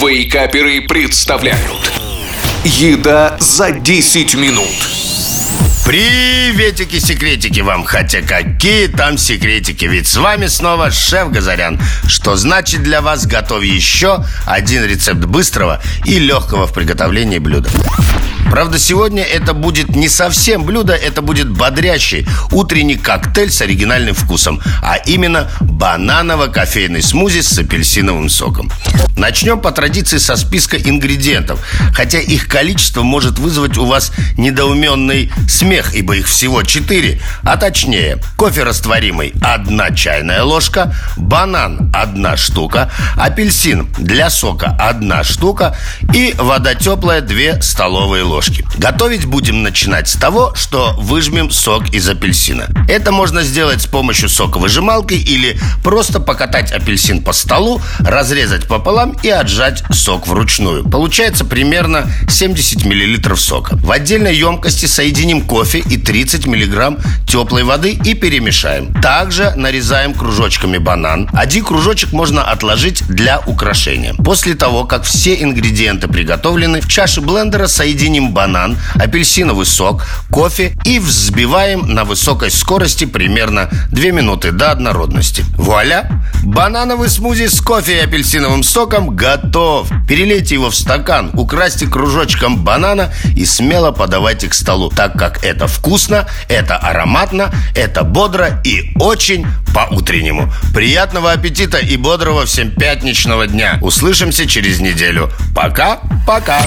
Вейкаперы представляют. Еда за 10 минут. Приветики-секретики вам, хотя какие там секретики? Ведь с вами снова шеф Газарян. Что значит для вас готов еще один рецепт быстрого и легкого в приготовлении блюда Правда, сегодня это будет не совсем блюдо, это будет бодрящий утренний коктейль с оригинальным вкусом, а именно бананово-кофейный смузи с апельсиновым соком. Начнем по традиции со списка ингредиентов, хотя их количество может вызвать у вас недоуменный смех, ибо их всего 4, а точнее кофе растворимый – одна чайная ложка, банан – одна штука, апельсин для сока – одна штука и вода теплая – 2 столовые ложки ложки. Готовить будем начинать с того, что выжмем сок из апельсина. Это можно сделать с помощью соковыжималки или просто покатать апельсин по столу, разрезать пополам и отжать сок вручную. Получается примерно 70 мл сока. В отдельной емкости соединим кофе и 30 мг теплой воды и перемешаем. Также нарезаем кружочками банан. Один кружочек можно отложить для украшения. После того, как все ингредиенты приготовлены, в чаше блендера соединим банан, апельсиновый сок, кофе и взбиваем на высокой скорости примерно 2 минуты до однородности. Вуаля! Банановый смузи с кофе и апельсиновым соком готов! Перелейте его в стакан, украсьте кружочком банана и смело подавайте к столу, так как это вкусно, это ароматно, это бодро и очень по-утреннему. Приятного аппетита и бодрого всем пятничного дня. Услышимся через неделю. Пока-пока.